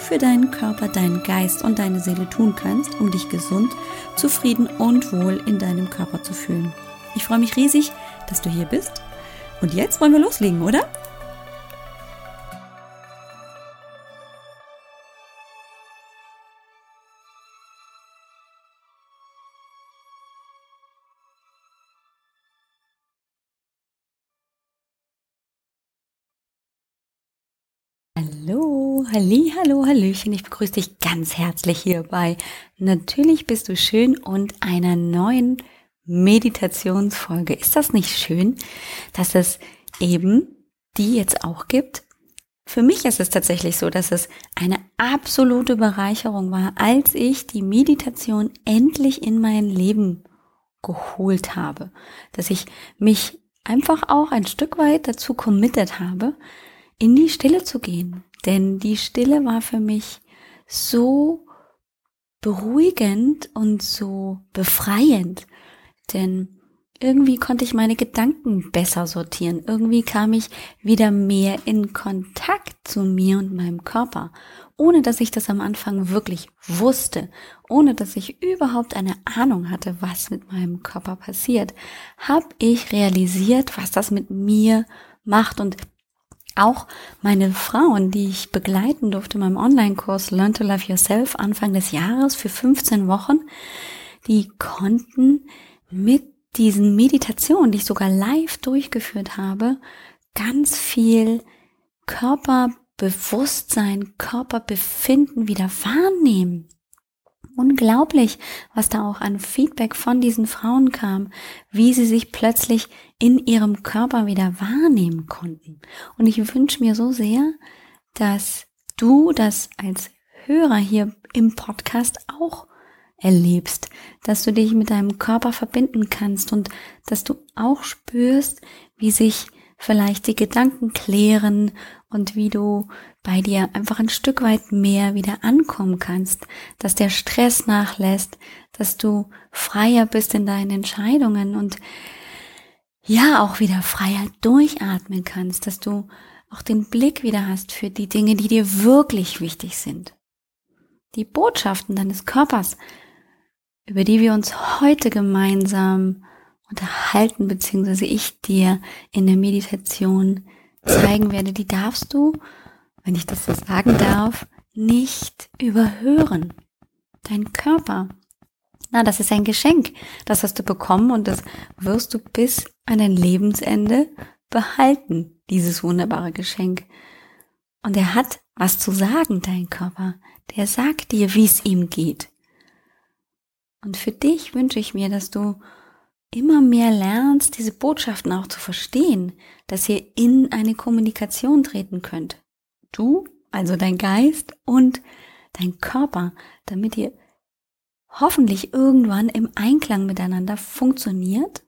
für deinen Körper, deinen Geist und deine Seele tun kannst, um dich gesund, zufrieden und wohl in deinem Körper zu fühlen. Ich freue mich riesig, dass du hier bist. Und jetzt wollen wir loslegen, oder? Hallo, halli, hallo, hallöchen. Ich begrüße dich ganz herzlich hierbei. Natürlich bist du schön und einer neuen Meditationsfolge. Ist das nicht schön, dass es eben die jetzt auch gibt? Für mich ist es tatsächlich so, dass es eine absolute Bereicherung war, als ich die Meditation endlich in mein Leben geholt habe, dass ich mich einfach auch ein Stück weit dazu committed habe, in die Stille zu gehen. Denn die Stille war für mich so beruhigend und so befreiend. Denn irgendwie konnte ich meine Gedanken besser sortieren. Irgendwie kam ich wieder mehr in Kontakt zu mir und meinem Körper, ohne dass ich das am Anfang wirklich wusste, ohne dass ich überhaupt eine Ahnung hatte, was mit meinem Körper passiert, habe ich realisiert, was das mit mir macht und auch meine Frauen, die ich begleiten durfte in meinem Online-Kurs Learn to Love Yourself Anfang des Jahres für 15 Wochen, die konnten mit diesen Meditationen, die ich sogar live durchgeführt habe, ganz viel Körperbewusstsein, Körperbefinden wieder wahrnehmen unglaublich, was da auch an Feedback von diesen Frauen kam, wie sie sich plötzlich in ihrem Körper wieder wahrnehmen konnten. Und ich wünsche mir so sehr, dass du das als Hörer hier im Podcast auch erlebst, dass du dich mit deinem Körper verbinden kannst und dass du auch spürst, wie sich vielleicht die Gedanken klären und wie du bei dir einfach ein Stück weit mehr wieder ankommen kannst, dass der Stress nachlässt, dass du freier bist in deinen Entscheidungen und ja auch wieder freier durchatmen kannst, dass du auch den Blick wieder hast für die Dinge, die dir wirklich wichtig sind. Die Botschaften deines Körpers, über die wir uns heute gemeinsam unterhalten, beziehungsweise ich dir in der Meditation zeigen werde, die darfst du, wenn ich das so sagen darf, nicht überhören. Dein Körper. Na, das ist ein Geschenk. Das hast du bekommen und das wirst du bis an dein Lebensende behalten, dieses wunderbare Geschenk. Und er hat was zu sagen, dein Körper. Der sagt dir, wie es ihm geht. Und für dich wünsche ich mir, dass du immer mehr lernst, diese Botschaften auch zu verstehen, dass ihr in eine Kommunikation treten könnt. Du, also dein Geist und dein Körper, damit ihr hoffentlich irgendwann im Einklang miteinander funktioniert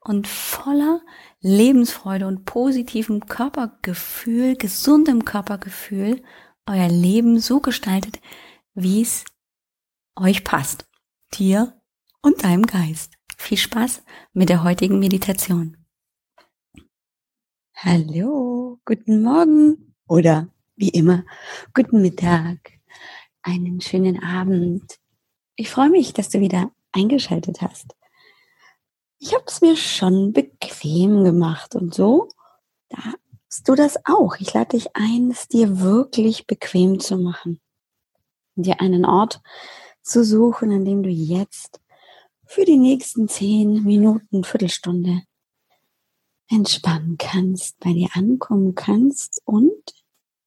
und voller Lebensfreude und positivem Körpergefühl, gesundem Körpergefühl euer Leben so gestaltet, wie es euch passt. Dir und deinem Geist. Viel Spaß mit der heutigen Meditation. Hallo, guten Morgen oder wie immer, guten Mittag, einen schönen Abend. Ich freue mich, dass du wieder eingeschaltet hast. Ich habe es mir schon bequem gemacht und so darfst du das auch. Ich lade dich ein, es dir wirklich bequem zu machen. Dir einen Ort zu suchen, an dem du jetzt für die nächsten zehn Minuten, Viertelstunde entspannen kannst, bei dir ankommen kannst und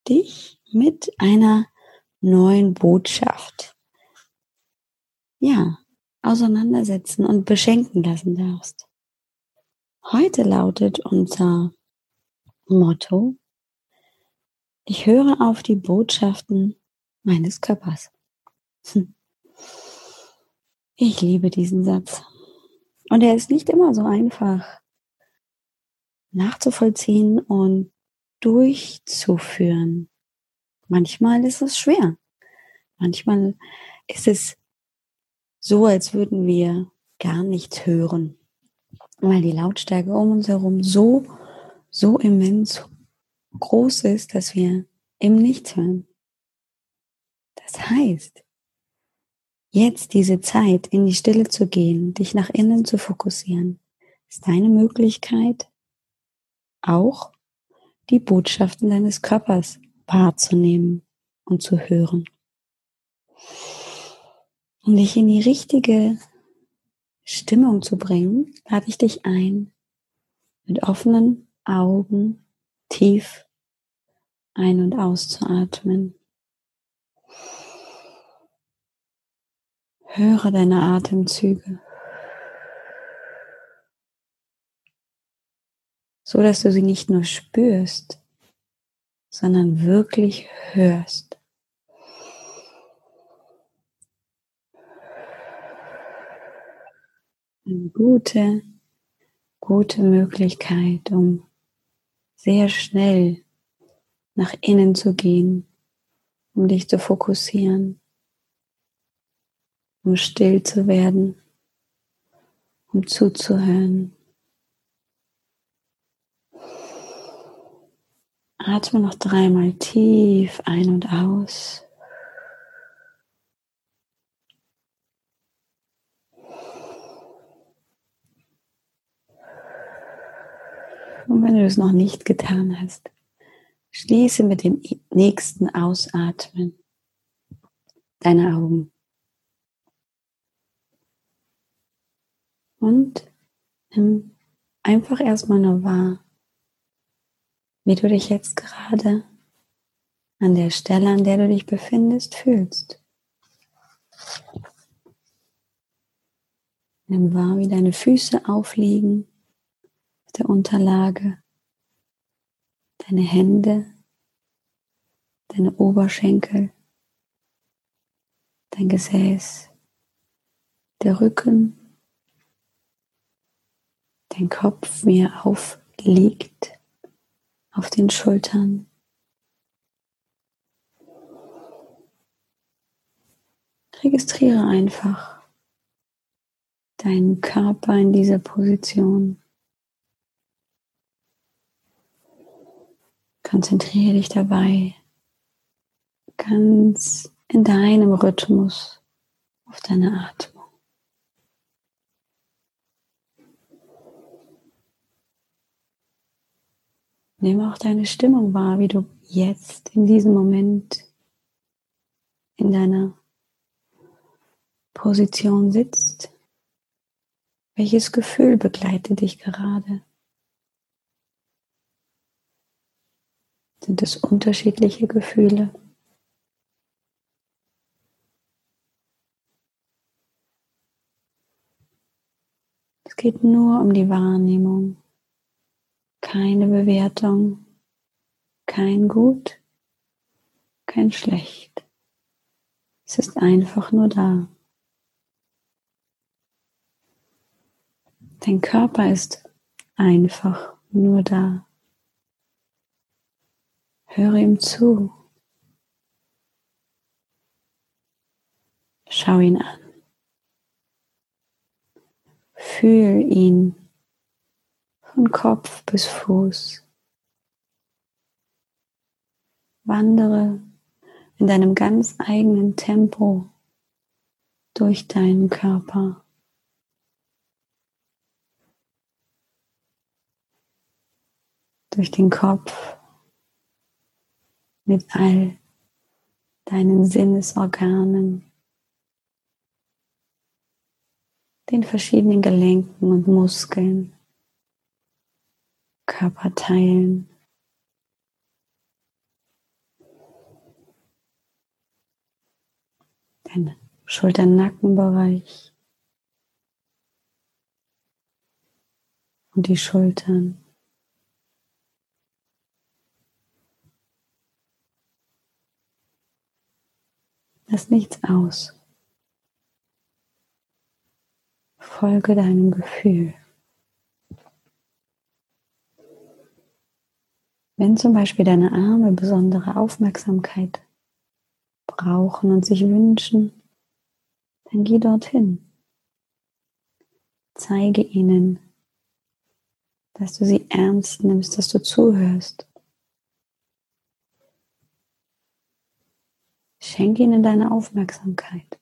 dich mit einer neuen Botschaft, ja, auseinandersetzen und beschenken lassen darfst. Heute lautet unser Motto, ich höre auf die Botschaften meines Körpers. Hm. Ich liebe diesen Satz. Und er ist nicht immer so einfach nachzuvollziehen und durchzuführen. Manchmal ist es schwer. Manchmal ist es so, als würden wir gar nichts hören, weil die Lautstärke um uns herum so, so immens groß ist, dass wir im Nichts hören. Das heißt, jetzt diese Zeit in die Stille zu gehen, dich nach innen zu fokussieren, ist deine Möglichkeit, auch die Botschaften deines Körpers wahrzunehmen und zu hören. Um dich in die richtige Stimmung zu bringen, lade ich dich ein, mit offenen Augen tief ein- und auszuatmen. Höre deine Atemzüge, so dass du sie nicht nur spürst, sondern wirklich hörst. Eine gute, gute Möglichkeit, um sehr schnell nach innen zu gehen, um dich zu fokussieren, um still zu werden, um zuzuhören. Atme noch dreimal tief ein und aus. Und wenn du es noch nicht getan hast, schließe mit dem nächsten Ausatmen deine Augen. Und nimm einfach erstmal nur wahr, wie du dich jetzt gerade an der Stelle, an der du dich befindest, fühlst. Nimm wahr, wie deine Füße aufliegen auf der Unterlage, deine Hände, deine Oberschenkel, dein Gesäß, der Rücken, dein Kopf, er aufliegt auf den Schultern. Registriere einfach deinen Körper in dieser Position. Konzentriere dich dabei ganz in deinem Rhythmus auf deine Atmung. Nimm auch deine Stimmung wahr, wie du jetzt in diesem Moment in deiner Position sitzt. Welches Gefühl begleitet dich gerade? Sind es unterschiedliche Gefühle? Es geht nur um die Wahrnehmung, keine Bewertung, kein Gut, kein Schlecht. Es ist einfach nur da. Dein Körper ist einfach nur da. Höre ihm zu. Schau ihn an. Fühl ihn von Kopf bis Fuß. Wandere in deinem ganz eigenen Tempo durch deinen Körper. Durch den Kopf mit all deinen Sinnesorganen, den verschiedenen Gelenken und Muskeln, Körperteilen. Dein Schultern-Nackenbereich und die Schultern. Lass nichts aus. Folge deinem Gefühl. Wenn zum Beispiel deine Arme besondere Aufmerksamkeit brauchen und sich wünschen, dann geh dorthin. Zeige ihnen, dass du sie ernst nimmst, dass du zuhörst. Schenke ihnen deine Aufmerksamkeit.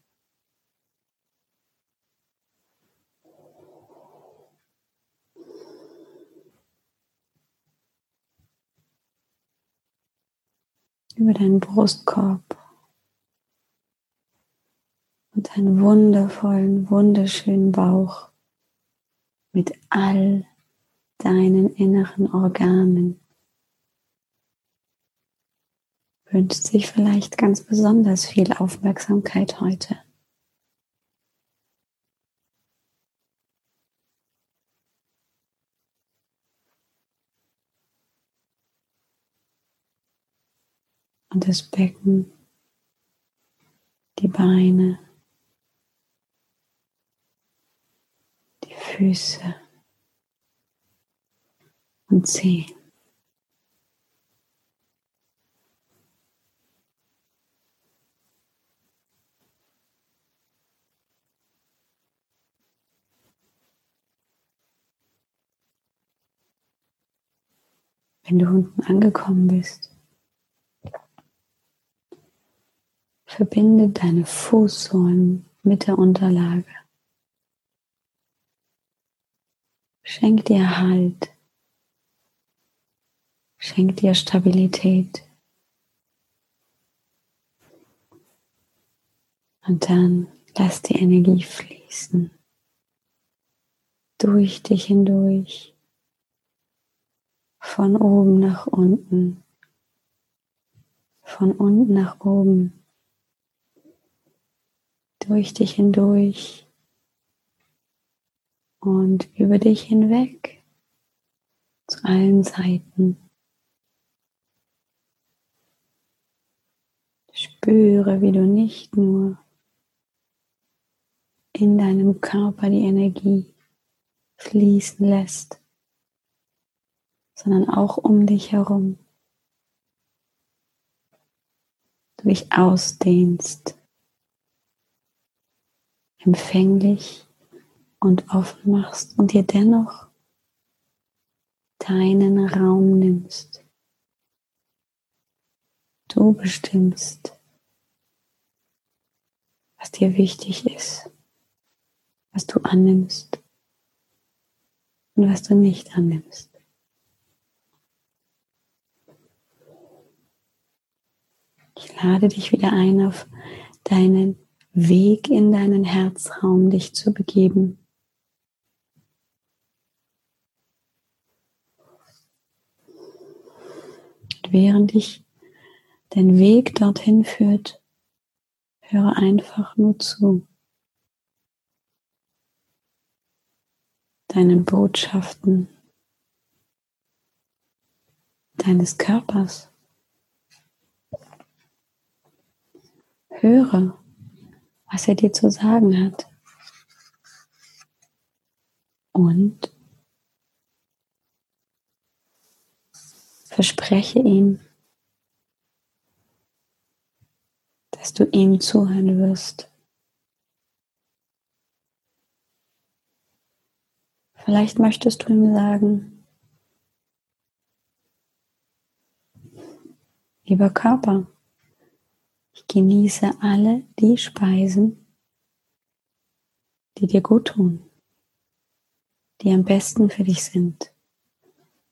Über deinen Brustkorb und deinen wundervollen, wunderschönen Bauch mit all deinen inneren Organen. Wünscht sich vielleicht ganz besonders viel Aufmerksamkeit heute. Und das Becken, die Beine, die Füße und Zehen. Wenn du unten angekommen bist, Verbinde deine Fußsohlen mit der Unterlage. Schenk dir Halt. Schenk dir Stabilität. Und dann lass die Energie fließen. Durch dich hindurch. Von oben nach unten. Von unten nach oben durch dich hindurch und über dich hinweg zu allen Seiten. Spüre, wie du nicht nur in deinem Körper die Energie fließen lässt, sondern auch um dich herum. Du dich ausdehnst empfänglich und offen machst und dir dennoch deinen Raum nimmst. Du bestimmst, was dir wichtig ist, was du annimmst und was du nicht annimmst. Ich lade dich wieder ein auf deinen Weg in deinen Herzraum dich zu begeben. Und während dich dein Weg dorthin führt, höre einfach nur zu. Deinen Botschaften deines Körpers. Höre was er dir zu sagen hat. Und verspreche ihm, dass du ihm zuhören wirst. Vielleicht möchtest du ihm sagen, lieber Körper, ich genieße alle die Speisen, die dir gut tun, die am besten für dich sind.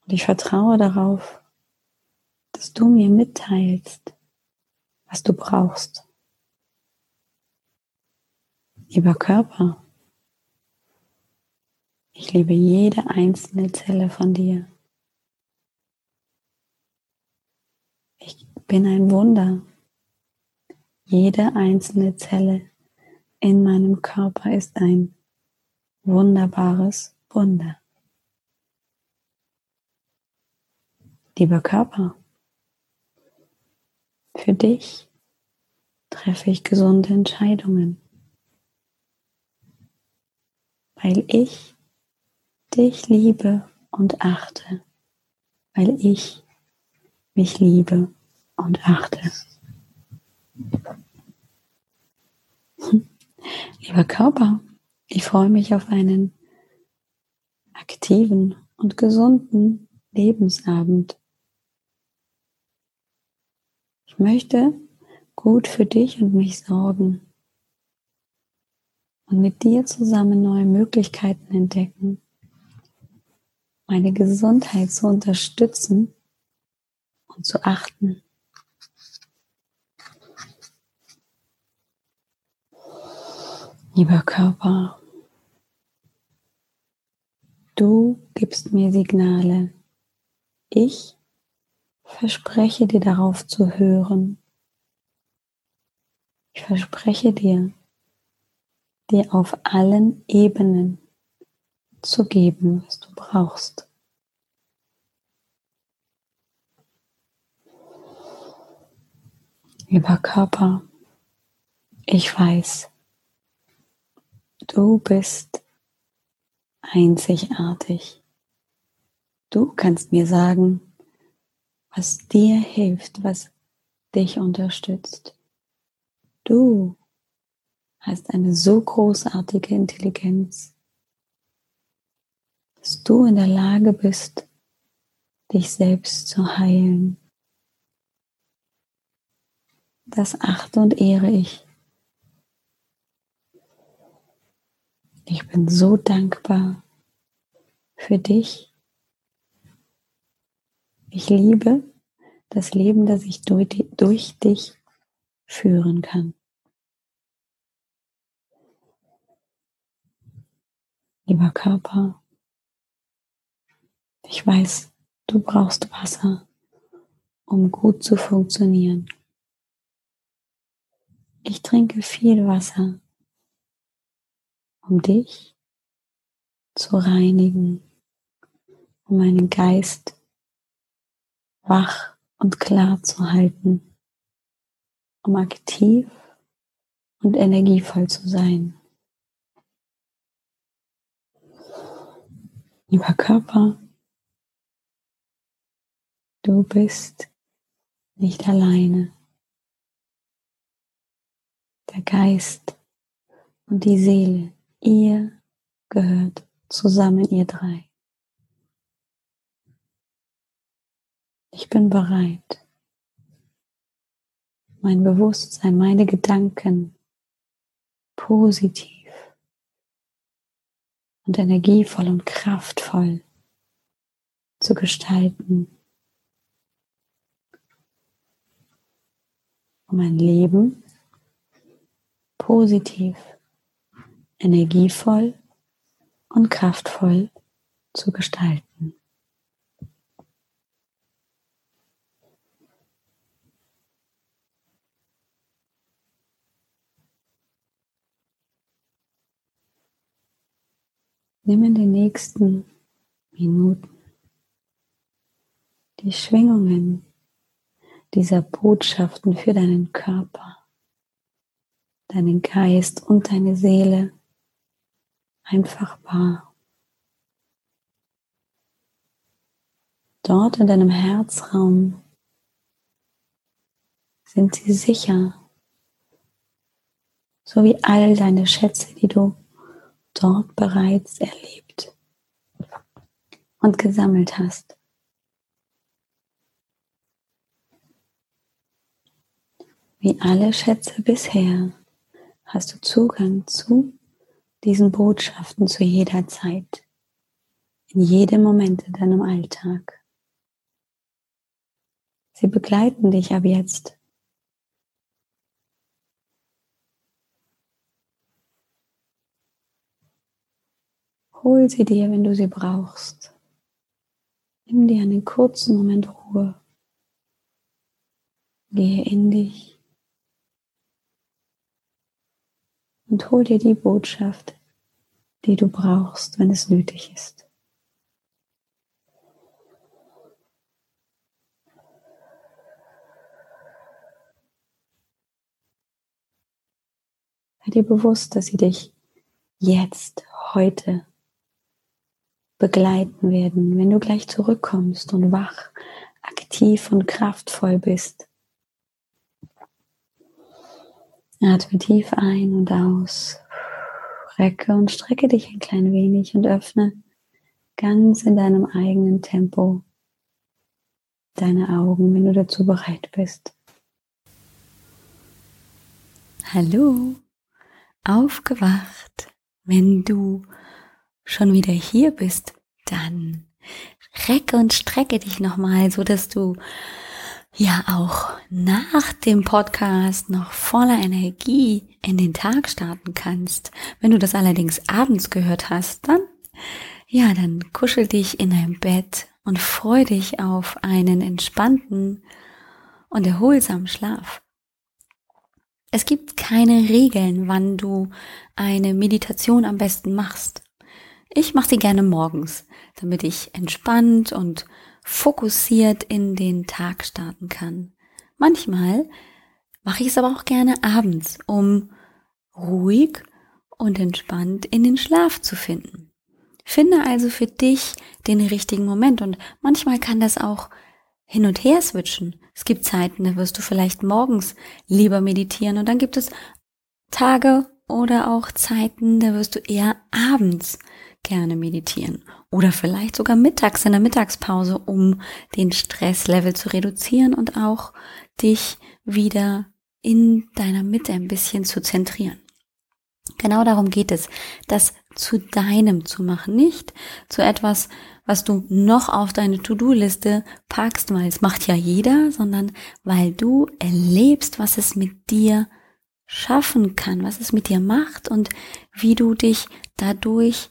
Und ich vertraue darauf, dass du mir mitteilst, was du brauchst. Lieber Körper, ich liebe jede einzelne Zelle von dir. Ich bin ein Wunder jede einzelne Zelle in meinem Körper ist ein wunderbares Wunder. Lieber Körper, für dich treffe ich gesunde Entscheidungen. Weil ich dich liebe und achte, weil ich mich liebe und achte. Lieber Körper, ich freue mich auf einen aktiven und gesunden Lebensabend. Ich möchte gut für dich und mich sorgen und mit dir zusammen neue Möglichkeiten entdecken, meine Gesundheit zu unterstützen und zu achten. Lieber Körper, du gibst mir Signale. Ich verspreche dir darauf zu hören. Ich verspreche dir, dir auf allen Ebenen zu geben, was du brauchst. Lieber Körper, ich weiß, Du bist einzigartig. Du kannst mir sagen, was dir hilft, was dich unterstützt. Du hast eine so großartige Intelligenz, dass du in der Lage bist, dich selbst zu heilen. Das achte und ehre ich. Ich bin so dankbar für dich. Ich liebe das Leben, das ich durch, durch dich führen kann. Lieber Körper, ich weiß, du brauchst Wasser, um gut zu funktionieren. Ich trinke viel Wasser um dich zu reinigen, um meinen Geist wach und klar zu halten, um aktiv und energievoll zu sein. Lieber Körper, du bist nicht alleine. Der Geist und die Seele Ihr gehört zusammen, ihr drei. Ich bin bereit, mein Bewusstsein, meine Gedanken positiv und energievoll und kraftvoll zu gestalten, um mein Leben positiv energievoll und kraftvoll zu gestalten. Nimm in den nächsten Minuten die Schwingungen dieser Botschaften für deinen Körper, deinen Geist und deine Seele einfach wahr. Dort in deinem Herzraum sind sie sicher, so wie all deine Schätze, die du dort bereits erlebt und gesammelt hast. Wie alle Schätze bisher hast du Zugang zu diesen Botschaften zu jeder Zeit, in jedem Moment in deinem Alltag. Sie begleiten dich ab jetzt. Hol sie dir, wenn du sie brauchst. Nimm dir einen kurzen Moment Ruhe. Gehe in dich. und hol dir die Botschaft, die du brauchst, wenn es nötig ist. Sei dir bewusst, dass sie dich jetzt, heute begleiten werden, wenn du gleich zurückkommst und wach, aktiv und kraftvoll bist. Atme tief ein und aus. Recke und strecke dich ein klein wenig und öffne ganz in deinem eigenen Tempo deine Augen, wenn du dazu bereit bist. Hallo, aufgewacht. Wenn du schon wieder hier bist, dann recke und strecke dich nochmal, so dass du ja auch nach dem Podcast noch voller Energie in den Tag starten kannst. Wenn du das allerdings abends gehört hast, dann ja, dann kuschel dich in dein Bett und freu dich auf einen entspannten und erholsamen Schlaf. Es gibt keine Regeln, wann du eine Meditation am besten machst. Ich mache sie gerne morgens, damit ich entspannt und fokussiert in den Tag starten kann. Manchmal mache ich es aber auch gerne abends, um ruhig und entspannt in den Schlaf zu finden. Finde also für dich den richtigen Moment und manchmal kann das auch hin und her switchen. Es gibt Zeiten, da wirst du vielleicht morgens lieber meditieren und dann gibt es Tage oder auch Zeiten, da wirst du eher abends gerne meditieren oder vielleicht sogar mittags in der Mittagspause, um den Stresslevel zu reduzieren und auch dich wieder in deiner Mitte ein bisschen zu zentrieren. Genau darum geht es, das zu deinem zu machen, nicht zu etwas, was du noch auf deine To-Do-Liste packst, weil es macht ja jeder, sondern weil du erlebst, was es mit dir schaffen kann, was es mit dir macht und wie du dich dadurch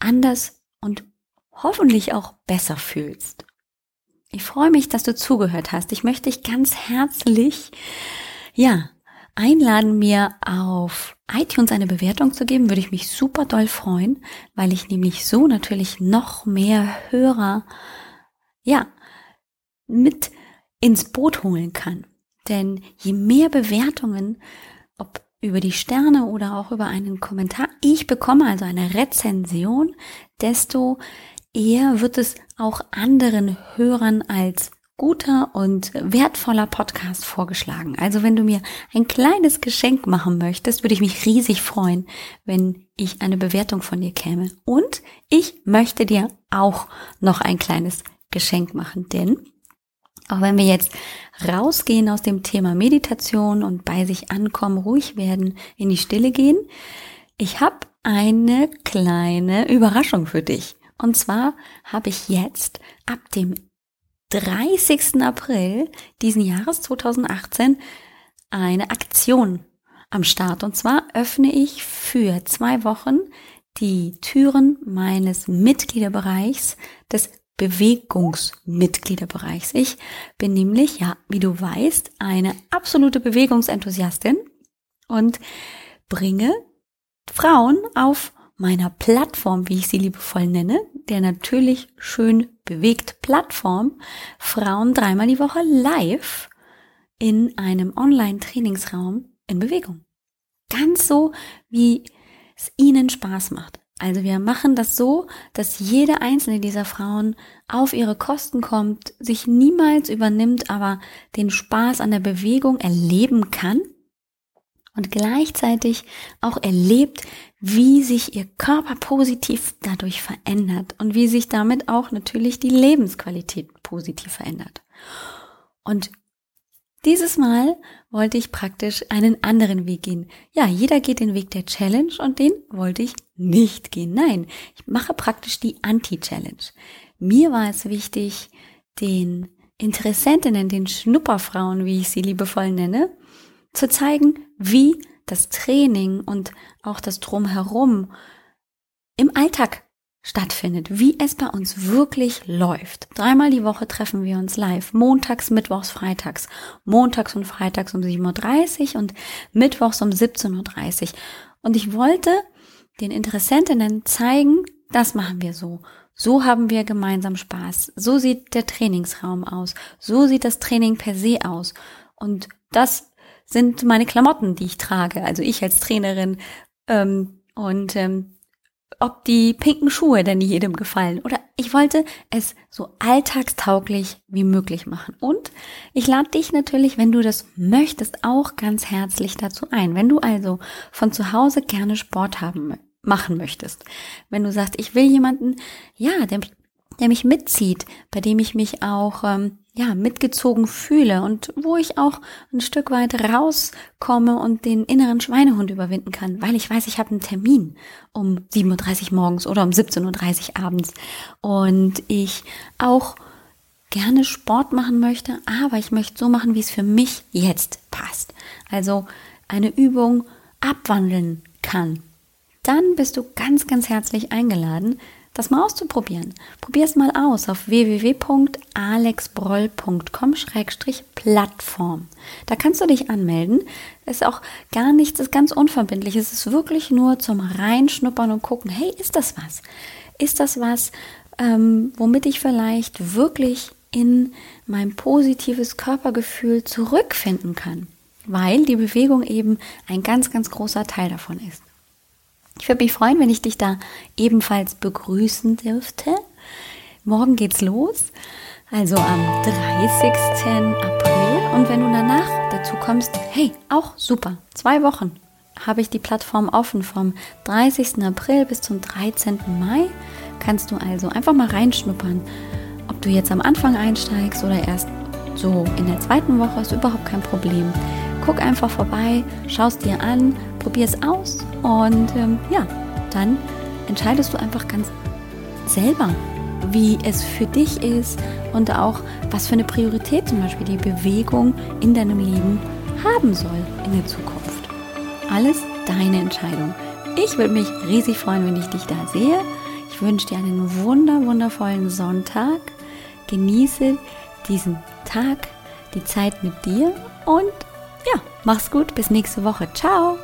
anders und hoffentlich auch besser fühlst. Ich freue mich, dass du zugehört hast. Ich möchte dich ganz herzlich, ja, einladen, mir auf iTunes eine Bewertung zu geben, würde ich mich super doll freuen, weil ich nämlich so natürlich noch mehr Hörer, ja, mit ins Boot holen kann. Denn je mehr Bewertungen, ob über die Sterne oder auch über einen Kommentar ich bekomme, also eine Rezension, desto eher wird es auch anderen Hörern als guter und wertvoller Podcast vorgeschlagen. Also wenn du mir ein kleines Geschenk machen möchtest, würde ich mich riesig freuen, wenn ich eine Bewertung von dir käme. Und ich möchte dir auch noch ein kleines Geschenk machen, denn auch wenn wir jetzt rausgehen aus dem Thema Meditation und bei sich ankommen, ruhig werden, in die Stille gehen, ich habe eine kleine Überraschung für dich. Und zwar habe ich jetzt ab dem 30. April diesen Jahres 2018 eine Aktion am Start. Und zwar öffne ich für zwei Wochen die Türen meines Mitgliederbereichs, des Bewegungsmitgliederbereichs. Ich bin nämlich, ja, wie du weißt, eine absolute Bewegungsenthusiastin und bringe Frauen auf meiner Plattform, wie ich sie liebevoll nenne, der natürlich schön bewegt Plattform, Frauen dreimal die Woche live in einem Online-Trainingsraum in Bewegung. Ganz so, wie es ihnen Spaß macht. Also wir machen das so, dass jede einzelne dieser Frauen auf ihre Kosten kommt, sich niemals übernimmt, aber den Spaß an der Bewegung erleben kann und gleichzeitig auch erlebt, wie sich ihr Körper positiv dadurch verändert und wie sich damit auch natürlich die Lebensqualität positiv verändert. Und dieses Mal wollte ich praktisch einen anderen Weg gehen. Ja, jeder geht den Weg der Challenge und den wollte ich nicht gehen. Nein, ich mache praktisch die Anti-Challenge. Mir war es wichtig, den Interessentinnen, den Schnupperfrauen, wie ich sie liebevoll nenne, zu zeigen, wie das Training und auch das Drumherum im Alltag stattfindet, wie es bei uns wirklich läuft. Dreimal die Woche treffen wir uns live, montags, mittwochs, freitags, montags und freitags um 7.30 Uhr und mittwochs um 17.30 Uhr. Und ich wollte den Interessentinnen zeigen, das machen wir so. So haben wir gemeinsam Spaß. So sieht der Trainingsraum aus. So sieht das Training per se aus. Und das sind meine Klamotten, die ich trage, also ich als Trainerin. Ähm, und ähm, ob die pinken Schuhe denn jedem gefallen. Oder ich wollte es so alltagstauglich wie möglich machen. Und ich lade dich natürlich, wenn du das möchtest, auch ganz herzlich dazu ein. Wenn du also von zu Hause gerne Sport haben machen möchtest. Wenn du sagst, ich will jemanden, ja, der, der mich mitzieht, bei dem ich mich auch ähm, ja, mitgezogen fühle und wo ich auch ein Stück weit rauskomme und den inneren Schweinehund überwinden kann, weil ich weiß, ich habe einen Termin um 7.30 Uhr morgens oder um 17.30 Uhr abends und ich auch gerne Sport machen möchte, aber ich möchte so machen, wie es für mich jetzt passt. Also eine Übung abwandeln kann. Dann bist du ganz, ganz herzlich eingeladen, das mal auszuprobieren. Probier es mal aus auf www.alexbroll.com-plattform. Da kannst du dich anmelden. Ist auch gar nichts, ist ganz unverbindlich. Es ist wirklich nur zum Reinschnuppern und gucken, hey, ist das was? Ist das was, ähm, womit ich vielleicht wirklich in mein positives Körpergefühl zurückfinden kann? Weil die Bewegung eben ein ganz, ganz großer Teil davon ist. Ich würde mich freuen, wenn ich dich da ebenfalls begrüßen dürfte. Morgen geht's los, also am 30. April. Und wenn du danach dazu kommst, hey, auch super, zwei Wochen habe ich die Plattform offen vom 30. April bis zum 13. Mai. Kannst du also einfach mal reinschnuppern. Ob du jetzt am Anfang einsteigst oder erst so in der zweiten Woche, ist überhaupt kein Problem. Guck einfach vorbei, schaust dir an, probier es aus und ähm, ja, dann entscheidest du einfach ganz selber, wie es für dich ist und auch, was für eine Priorität zum Beispiel die Bewegung in deinem Leben haben soll in der Zukunft. Alles deine Entscheidung. Ich würde mich riesig freuen, wenn ich dich da sehe. Ich wünsche dir einen wunder, wundervollen Sonntag. Genieße diesen Tag, die Zeit mit dir und ja, mach's gut, bis nächste Woche. Ciao!